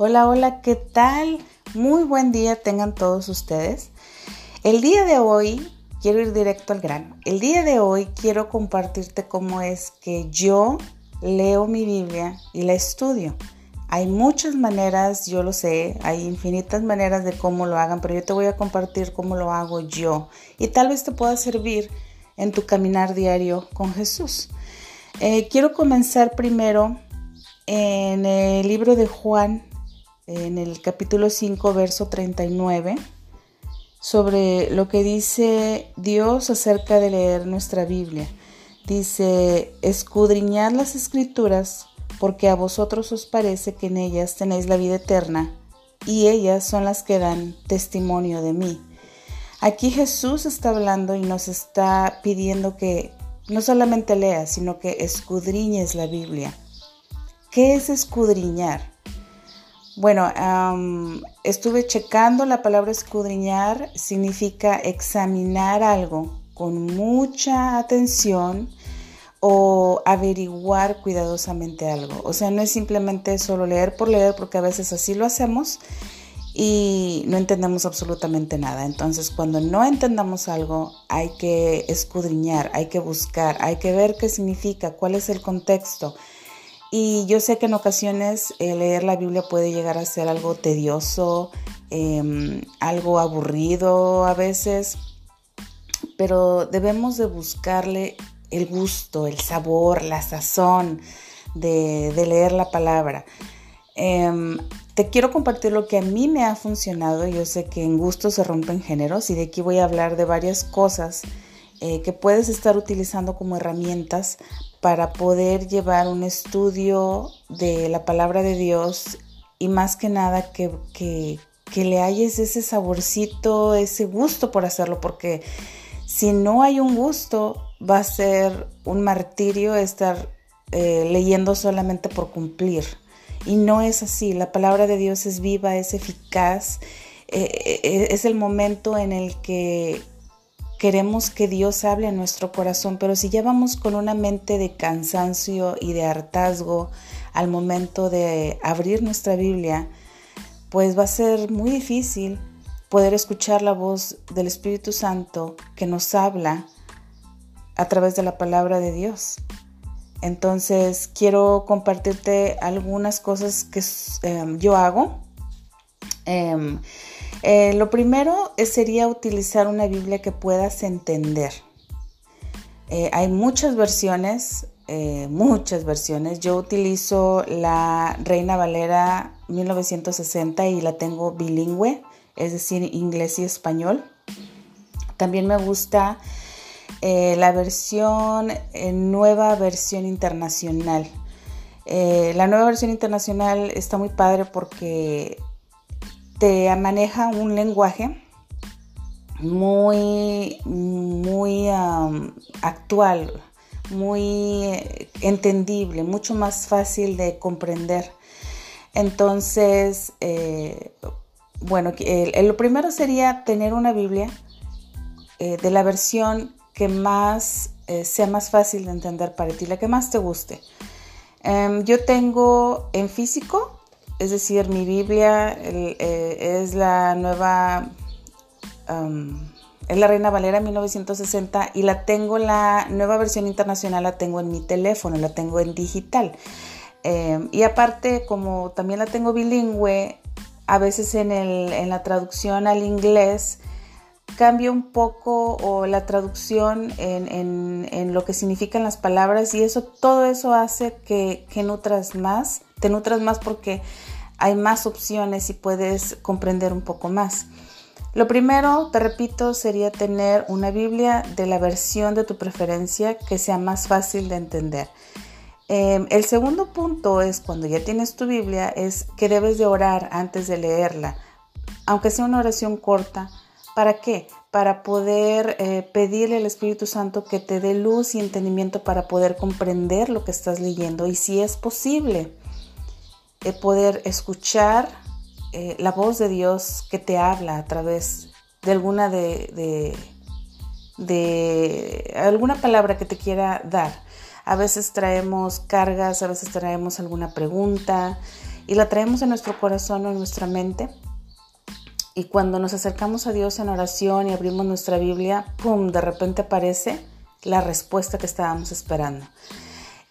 Hola, hola, ¿qué tal? Muy buen día tengan todos ustedes. El día de hoy quiero ir directo al grano. El día de hoy quiero compartirte cómo es que yo leo mi Biblia y la estudio. Hay muchas maneras, yo lo sé, hay infinitas maneras de cómo lo hagan, pero yo te voy a compartir cómo lo hago yo y tal vez te pueda servir en tu caminar diario con Jesús. Eh, quiero comenzar primero en el libro de Juan, en el capítulo 5, verso 39, sobre lo que dice Dios acerca de leer nuestra Biblia. Dice, escudriñad las escrituras porque a vosotros os parece que en ellas tenéis la vida eterna, y ellas son las que dan testimonio de mí. Aquí Jesús está hablando y nos está pidiendo que no solamente leas, sino que escudriñes la Biblia. ¿Qué es escudriñar? Bueno, estuve checando la palabra escudriñar, significa examinar algo con mucha atención o averiguar cuidadosamente algo. O sea, no es simplemente solo leer por leer, porque a veces así lo hacemos y no entendemos absolutamente nada. Entonces, cuando no entendamos algo, hay que escudriñar, hay que buscar, hay que ver qué significa, cuál es el contexto. Y yo sé que en ocasiones eh, leer la Biblia puede llegar a ser algo tedioso, em, algo aburrido a veces, pero debemos de buscarle el gusto, el sabor, la sazón de, leer la palabra. Em, te quiero compartir lo que a mí me ha funcionado. Yo sé que en gusto se rompen géneros y de aquí voy a hablar de varias cosas eh, que puedes estar utilizando como herramientas para poder llevar un estudio de la palabra de Dios y más que nada que, que, que le halles ese saborcito, ese gusto por hacerlo, porque si no hay un gusto, va a ser un martirio estar eh, leyendo solamente por cumplir. Y no es así, la palabra de Dios es viva, es eficaz, eh, eh, es el momento en el que queremos que Dios hable a nuestro corazón, pero si ya vamos con una mente de cansancio y de hartazgo al momento de abrir nuestra Biblia, pues va a ser muy difícil poder escuchar la voz del Espíritu Santo que nos habla a través de la palabra de Dios. Entonces quiero compartirte algunas cosas que em, yo hago. Em, eh, lo primero sería utilizar una Biblia que puedas entender. Eh, hay muchas versiones, eh, muchas versiones. Yo utilizo la Reina Valera 1960 y la tengo bilingüe es decir, inglés y español. También me gusta eh, la versión, eh, nueva versión internacional. Eh, la nueva versión internacional está muy padre porque te maneja un lenguaje muy, muy actual, muy entendible, mucho más fácil de comprender. Entonces, bueno, lo primero sería tener una Biblia eh, de la versión que más eh, sea más fácil de entender para ti, la que más te guste. Em, yo tengo en físico, es decir, mi Biblia eh, es la nueva, es la Reina Valera 1960 y la tengo, la nueva versión internacional la tengo en mi teléfono, la tengo en digital. Em, y aparte, como también la tengo bilingüe, a veces en, el, la traducción al inglés cambia un poco o la traducción en, lo que significan las palabras y eso, todo eso hace que, que nutras más, te nutras más porque hay más opciones y puedes comprender un poco más. Lo primero, te repito, sería tener una Biblia de la versión de tu preferencia que sea más fácil de entender. Em, el segundo punto es cuando ya tienes tu Biblia, es que debes de orar antes de leerla, aunque sea una oración corta. ¿Para qué? Para poder eh, pedirle al Espíritu Santo que te dé luz y entendimiento para poder comprender lo que estás leyendo y si es posible, eh, poder escuchar eh, la voz de Dios que te habla a través de alguna de, de alguna palabra que te quiera dar a veces traemos cargas, a veces traemos alguna pregunta y la traemos en nuestro corazón o en nuestra mente. Y cuando nos acercamos a Dios en oración y abrimos nuestra Biblia, ¡pum!, de repente aparece la respuesta que estábamos esperando.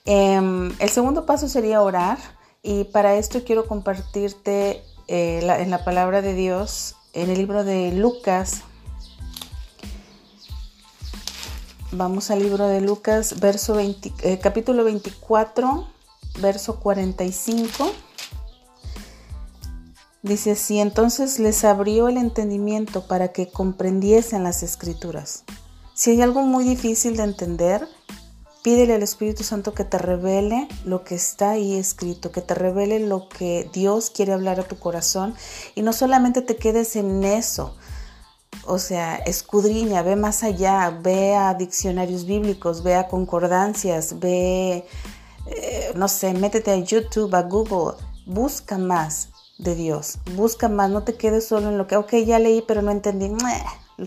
Em, el segundo paso sería orar y para esto quiero compartirte eh, en la palabra de Dios, en el libro de Lucas. Vamos al libro de Lucas, verso eh, capítulo 24, verso 45. Dice así, entonces les abrió el entendimiento para que comprendiesen las escrituras. Si hay algo muy difícil de entender, pídele al Espíritu Santo que te revele lo que está ahí escrito, que te revele lo que Dios quiere hablar a tu corazón y no solamente te quedes en eso. O sea, escudriña, ve más allá, ve a diccionarios bíblicos, ve a concordancias, ve, eh, no sé, métete a YouTube, a Google, busca más de Dios. Busca más, no te quedes solo en lo que, ok, ya leí, pero no entendí.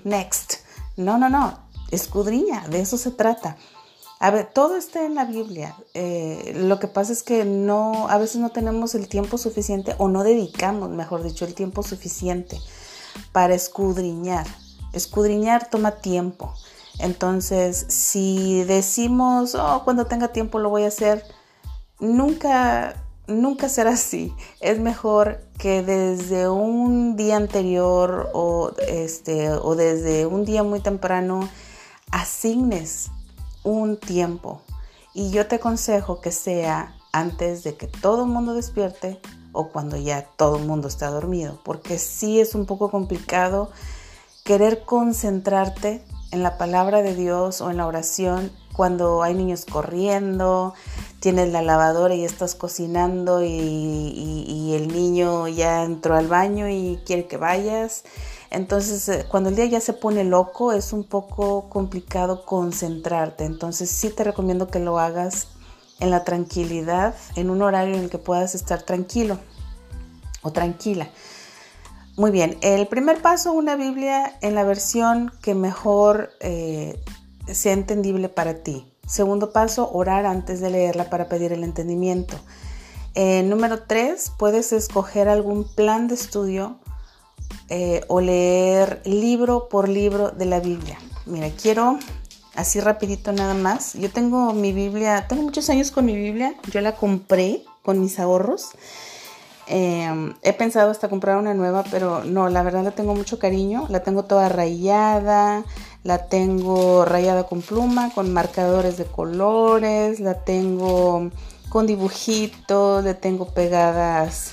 Next. No, no, no. Escudriña, de eso se trata. A ver, todo está en la Biblia. Eh, lo que pasa es que no, a veces no tenemos el tiempo suficiente o no dedicamos, mejor dicho, el tiempo suficiente para escudriñar. Escudriñar toma tiempo. Entonces, si decimos, oh, cuando tenga tiempo lo voy a hacer, nunca nunca será así. Es mejor que desde un día anterior o, este, o desde un día muy temprano asignes un tiempo. Y yo te aconsejo que sea antes de que todo el mundo despierte o cuando ya todo el mundo está dormido, porque sí es un poco complicado querer concentrarte en la palabra de Dios o en la oración cuando hay niños corriendo, tienes la lavadora y estás cocinando y, el niño ya entró al baño y quiere que vayas. Entonces, eh, cuando el día ya se pone loco, es un poco complicado concentrarte. Entonces, sí te recomiendo que lo hagas en la tranquilidad, en un horario en el que puedas estar tranquilo o tranquila. Muy bien, el primer paso, una Biblia en la versión que mejor eh, sea entendible para ti. Segundo paso, orar antes de leerla para pedir el entendimiento. Eh, número tres, puedes escoger algún plan de estudio eh, o leer libro por libro de la Biblia. Mira, quiero así rapidito nada más. Yo tengo mi Biblia, tengo muchos años con mi Biblia. Yo la compré con mis ahorros. Em, he pensado hasta comprar una nueva, pero no, la verdad la tengo mucho cariño. La tengo toda rayada, la tengo rayada con pluma, con marcadores de colores, la tengo con dibujitos, le tengo pegadas.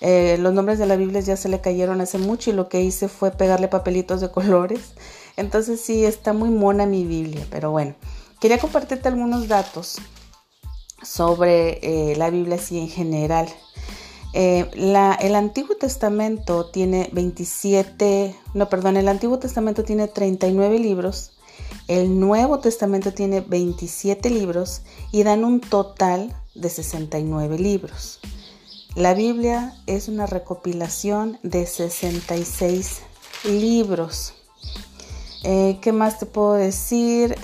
Eh, los nombres de la Biblia ya se le cayeron hace mucho y lo que hice fue pegarle papelitos de colores. Entonces sí, está muy mona mi Biblia, pero bueno, quería compartirte algunos datos sobre eh, la Biblia así en general. Eh, el Antiguo Testamento tiene 27, no, perdón, el Antiguo Testamento tiene 39 libros, el Nuevo Testamento tiene 27 libros y dan un total de 69 libros. La Biblia es una recopilación de 66 libros. Eh, ¿Qué más te puedo decir?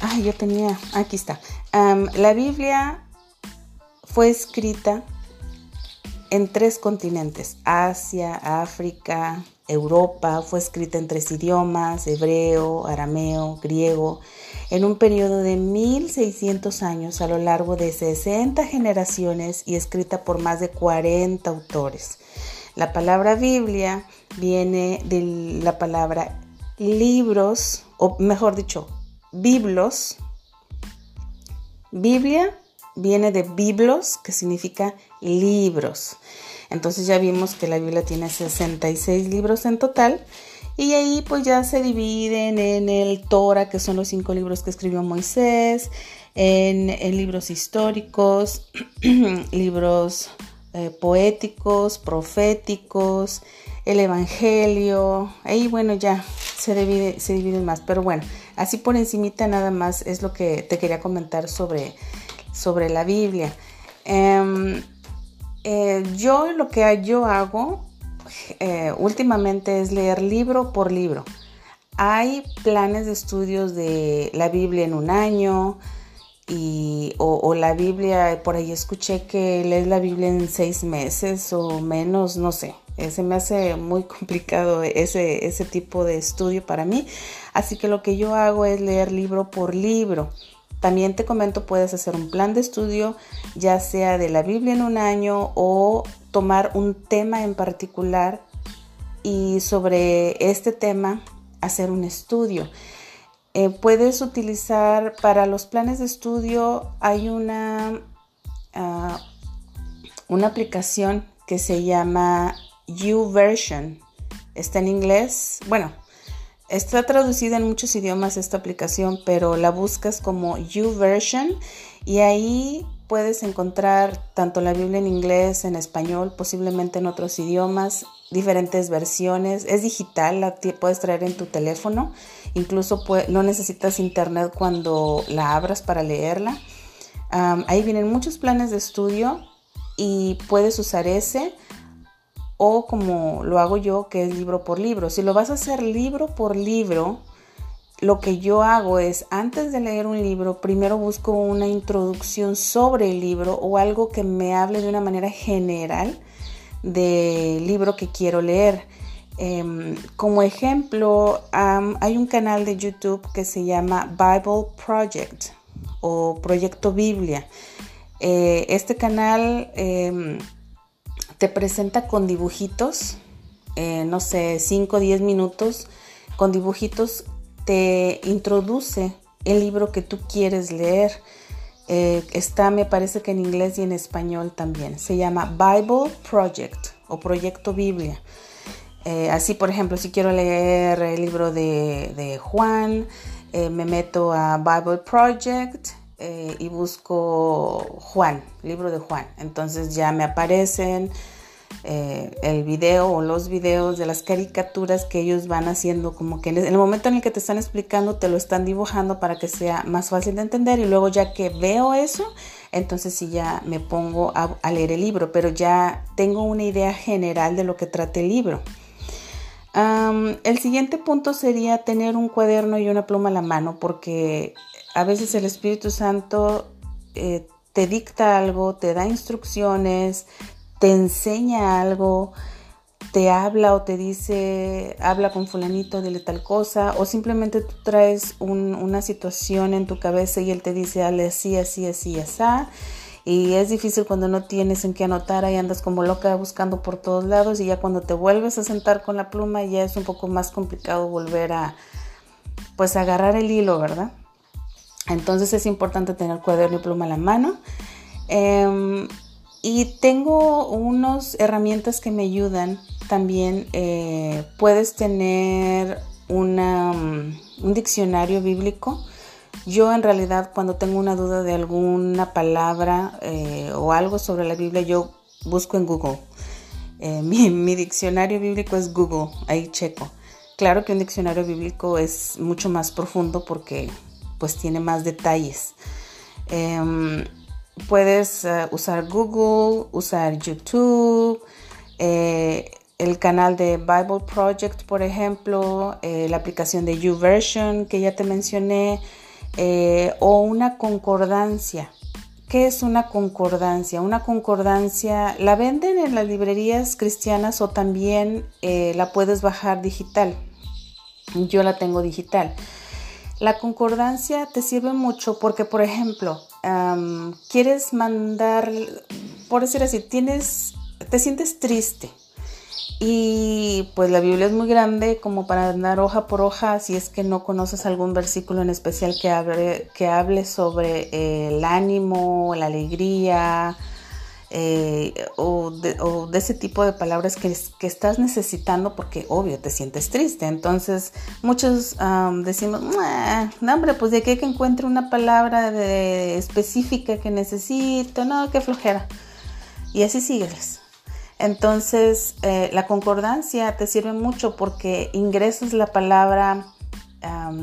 Ay, yo tenía, aquí está. la Biblia fue escrita en tres continentes, Asia, África, Europa, fue escrita en tres idiomas, hebreo, arameo, griego, en un periodo de 1600 años a lo largo de 60 generaciones y escrita por más de 40 autores. La palabra Biblia viene de la palabra libros, o mejor dicho, biblos. Biblia viene de biblos, que significa libros. Entonces ya vimos que la Biblia tiene 66 libros en total. Y ahí pues ya se dividen en el Torah, que son los cinco libros que escribió Moisés, en, libros históricos, libros eh, poéticos, proféticos, el Evangelio. Ahí bueno ya se divide, se dividen más. Pero bueno, así por encimita nada más es lo que te quería comentar sobre, sobre la Biblia. Em, eh, yo lo que yo hago eh, últimamente es leer libro por libro. Hay planes de estudios de la Biblia en un año, y, o, la Biblia, por ahí escuché que lees la Biblia en seis meses o menos, no sé. Eh, se me hace muy complicado ese, ese tipo de estudio para mí. Así que lo que yo hago es leer libro por libro. También te comento, puedes hacer un plan de estudio, ya sea de la Biblia en un año o tomar un tema en particular y sobre este tema hacer un estudio. Eh, puedes utilizar para los planes de estudio, hay una, ah, una aplicación que se llama YouVersion. Está en inglés. Bueno, está traducida en muchos idiomas esta aplicación, pero la buscas como YouVersion y ahí puedes encontrar tanto la Biblia en inglés, en español, posiblemente en otros idiomas, diferentes versiones. Es digital, la puedes traer en tu teléfono. Incluso no necesitas internet cuando la abras para leerla. ahí vienen muchos planes de estudio y puedes usar ese o como lo hago yo, que es libro por libro. Si lo vas a hacer libro por libro, lo que yo hago es, antes de leer un libro, primero busco una introducción sobre el libro o algo que me hable de una manera general del libro que quiero leer. Em, como ejemplo, hay un canal de YouTube que se llama Bible Project o Proyecto Biblia. Eh, este canal em, te presenta con dibujitos, eh, no sé, 5 o 10 minutos, con dibujitos te introduce el libro que tú quieres leer. Eh, está, me parece que en inglés y en español también. Se llama Bible Project o Proyecto Biblia. Eh, así, por ejemplo, si quiero leer el libro de, Juan, eh, me meto a Bible Project y busco Juan, libro de Juan. Entonces ya me aparecen eh, el video o los videos de las caricaturas que ellos van haciendo, como que en el momento en el que te están explicando, te lo están dibujando para que sea más fácil de entender y luego ya que veo eso, entonces sí ya me pongo a, leer el libro, pero ya tengo una idea general de lo que trata el libro. el siguiente punto sería tener un cuaderno y una pluma a la mano, porque a veces el Espíritu Santo eh, te dicta algo, te da instrucciones, te enseña algo, te habla o te dice, habla con fulanito, dile tal cosa, o simplemente tú traes una situación en tu cabeza y él te dice, dale así, así, así, así. Y es difícil cuando no tienes en qué anotar, ahí andas como loca buscando por todos lados y ya cuando te vuelves a sentar con la pluma ya es un poco más complicado volver a, pues, agarrar el hilo, ¿verdad? Entonces es importante tener cuaderno y pluma a la mano. Em, y tengo unas herramientas que me ayudan también. Eh, puedes tener mm, un diccionario bíblico. Yo en realidad cuando tengo una duda de alguna palabra eh, o algo sobre la Biblia, yo busco en Google. Eh, mi, mi, diccionario bíblico es Google, ahí checo. Claro que un diccionario bíblico es mucho más profundo porque pues tiene más detalles. Em, puedes eh, usar Google, usar YouTube, eh, el canal de Bible Project, por ejemplo, eh, la aplicación de YouVersion que ya te mencioné, o una concordancia. ¿Qué es una concordancia? Una concordancia la venden en las librerías cristianas o también la puedes bajar digital. Yo la tengo digital. La concordancia te sirve mucho porque, por ejemplo, quieres mandar, por decir así, tienes, te sientes triste. Y pues la Biblia es muy grande como para andar hoja por hoja si es que no conoces algún versículo en especial que hable, que hable sobre el ánimo, la alegría, eh, o, de, ese tipo de palabras que, estás necesitando porque obvio te sientes triste. Entonces muchos decimos, no hombre, pues de qué que encuentre una palabra de, específica que necesito, no, qué flojera. Y así sigues. Entonces eh, la concordancia te sirve mucho porque ingresas la palabra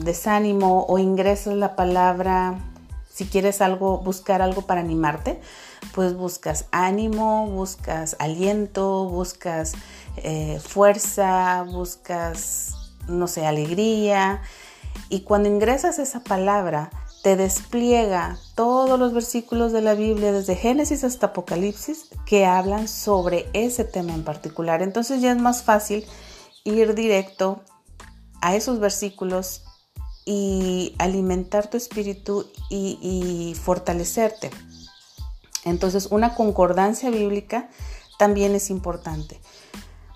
desánimo o ingresas la palabra si quieres algo, buscar algo para animarte, pues buscas ánimo, buscas aliento, buscas eh, fuerza, buscas, no sé, alegría. Y cuando ingresas esa palabra, te despliega todos los versículos de la Biblia, desde Génesis hasta Apocalipsis, que hablan sobre ese tema en particular. Entonces ya es más fácil ir directo a esos versículos y alimentar tu espíritu y, fortalecerte. Entonces una concordancia bíblica también es importante.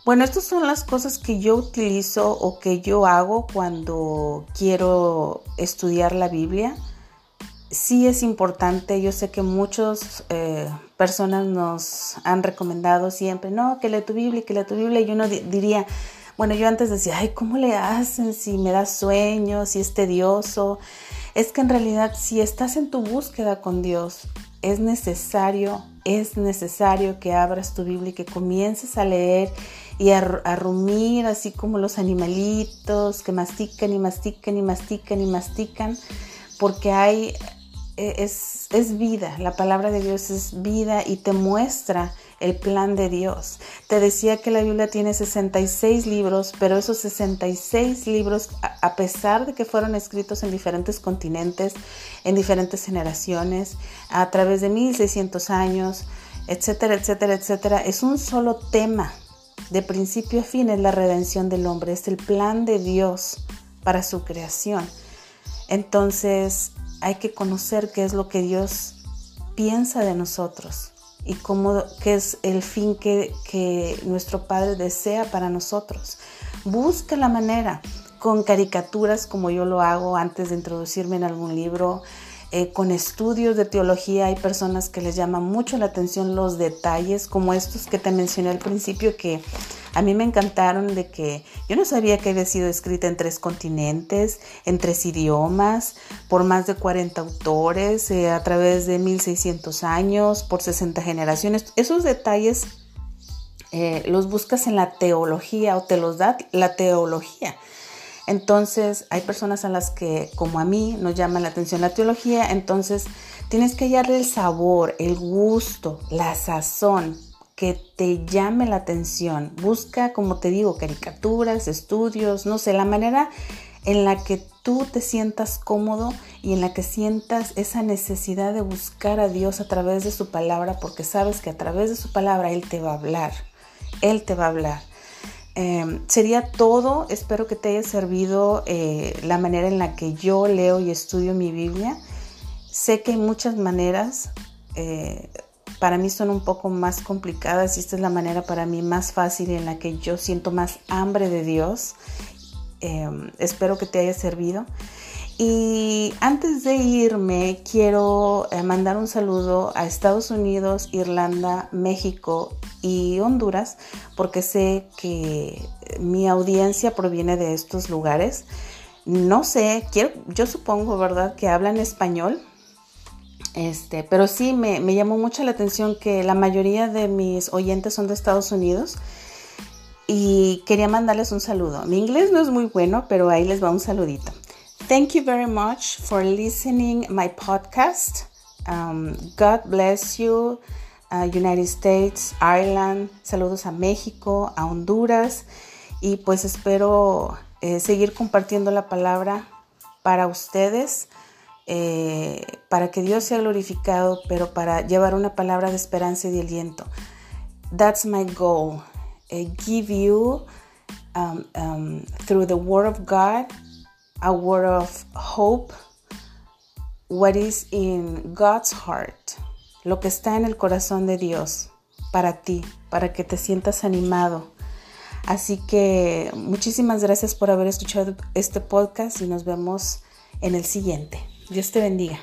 Bueno, estas son las cosas que yo utilizo o que yo hago cuando quiero estudiar la Biblia sí es importante, yo sé que muchas eh, personas nos han recomendado siempre, no, que lee tu Biblia, que lee tu Biblia, y uno diría, bueno, yo antes decía, ay, ¿cómo le hacen si me da sueño, si es tedioso? Es que en realidad si estás en tu búsqueda con Dios, es necesario, es necesario que abras tu Biblia y que comiences a leer y a, rumir así como los animalitos que mastican y mastican y mastican y mastican, porque hay e, es, vida, la palabra de Dios es vida y te muestra el plan de Dios. Te decía que la Biblia tiene 66 libros, pero esos 66 libros, a pesar de que fueron escritos en diferentes continentes, en diferentes generaciones, a través de 1600 años, etcétera, etcétera, etcétera, es un solo tema. De principio a fin es la redención del hombre, es el plan de Dios para su creación. Entonces, hay que conocer qué es lo que Dios piensa de nosotros y cómo, qué es el fin que, que nuestro Padre desea para nosotros. Busca la manera con caricaturas como yo lo hago antes de introducirme en algún libro, eh, con estudios de teología hay personas que les llama mucho la atención los detalles como estos que te mencioné al principio que a mí me encantaron de que yo no sabía que había sido escrita en tres continentes, en tres idiomas, por más de 40 autores, eh, a través de 1600 años, por 60 generaciones. Esos detalles eh, los buscas en la teología o te los da la teología. Entonces hay personas a las que, como a mí, nos llama la atención la teología, entonces tienes que hallarle el sabor, el gusto, la sazón que te llame la atención. Busca, como te digo, caricaturas, estudios, no sé, la manera en la que tú te sientas cómodo y en la que sientas esa necesidad de buscar a Dios a través de su palabra, porque sabes que a través de su palabra Él te va a hablar. Él te va a hablar. Em, sería todo. Espero que te haya servido eh, la manera en la que yo leo y estudio mi Biblia. Sé que hay muchas maneras. Eh, para mí son un poco más complicadas y esta es la manera para mí más fácil en la que yo siento más hambre de Dios. Em, espero que te haya servido. Y antes de irme, quiero eh, mandar un saludo a Estados Unidos, Irlanda, México y Honduras, porque sé que mi audiencia proviene de estos lugares. No sé, yo supongo, ¿verdad?, que hablan español. Este, pero sí me, llamó mucho la atención que la mayoría de mis oyentes son de Estados Unidos y quería mandarles un saludo. Mi inglés no es muy bueno, pero ahí les va un saludito. Thank you very much for listening my podcast. Um, God bless you, uh, United States, Ireland. Saludos a México, a Honduras. Y pues espero eh, seguir compartiendo la palabra para ustedes, eh, para que Dios sea glorificado, pero para llevar una palabra de esperanza y de aliento. That's my goal. Uh, give you um, um, through the Word of God a word of hope, what is in God's heart, lo que está en el corazón de Dios para ti, para que te sientas animado. Así que muchísimas gracias por haber escuchado este podcast y nos vemos en el siguiente. Dios te bendiga.